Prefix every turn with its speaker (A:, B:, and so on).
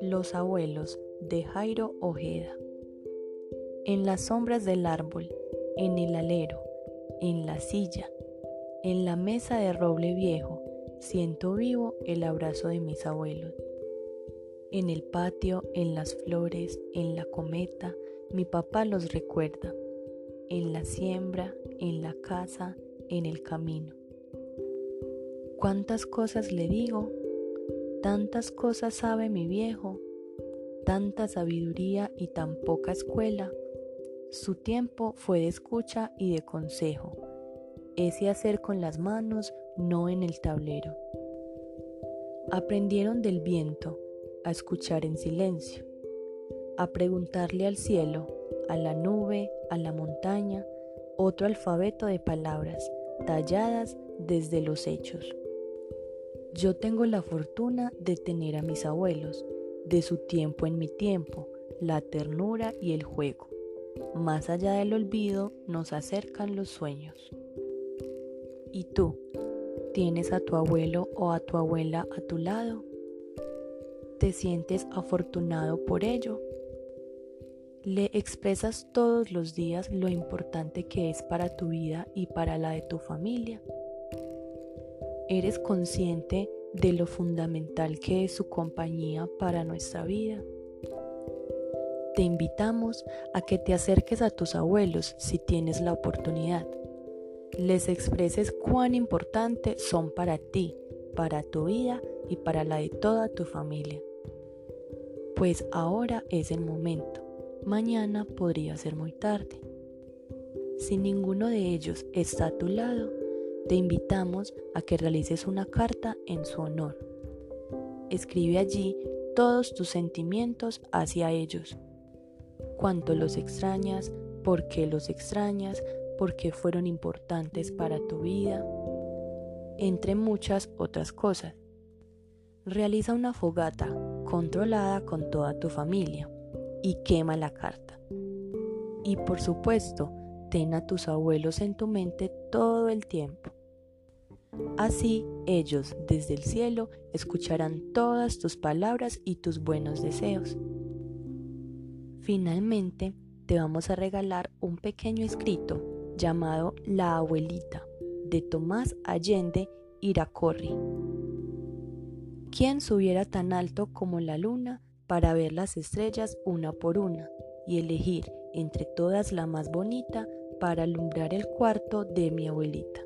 A: Los abuelos de Jairo Ojeda. En las sombras del árbol, en el alero, en la silla, en la mesa de roble viejo, siento vivo el abrazo de mis abuelos. En el patio, en las flores, en la cometa, mi papá los recuerda. En la siembra, en la casa, en el camino. ¿Cuántas cosas le digo? Tantas cosas sabe mi viejo, tanta sabiduría y tan poca escuela. Su tiempo fue de escucha y de consejo, ese hacer con las manos, no en el tablero. Aprendieron del viento a escuchar en silencio, a preguntarle al cielo, a la nube, a la montaña, otro alfabeto de palabras talladas desde los hechos. Yo tengo la fortuna de tener a mis abuelos, de su tiempo en mi tiempo, la ternura y el juego. Más allá del olvido nos acercan los sueños. ¿Y tú? ¿Tienes a tu abuelo o a tu abuela a tu lado? ¿Te sientes afortunado por ello? ¿Le expresas todos los días lo importante que es para tu vida y para la de tu familia? ¿Eres consciente de lo fundamental que es su compañía para nuestra vida? Te invitamos a que te acerques a tus abuelos si tienes la oportunidad. Les expreses cuán importante son para ti, para tu vida y para la de toda tu familia. Pues ahora es el momento. Mañana podría ser muy tarde. Si ninguno de ellos está a tu lado, te invitamos a que realices una carta en su honor. Escribe allí todos tus sentimientos hacia ellos. Cuánto los extrañas, por qué los extrañas, por qué fueron importantes para tu vida, entre muchas otras cosas. Realiza una fogata controlada con toda tu familia y quema la carta. Y por supuesto, ten a tus abuelos en tu mente todo el tiempo. Así ellos desde el cielo escucharán todas tus palabras y tus buenos deseos. Finalmente, te vamos a regalar un pequeño escrito llamado La abuelita de Tomás Allende Iracorri. ¿Quién subiera tan alto como la luna para ver las estrellas una por una y elegir entre todas la más bonita para alumbrar el cuarto de mi abuelita.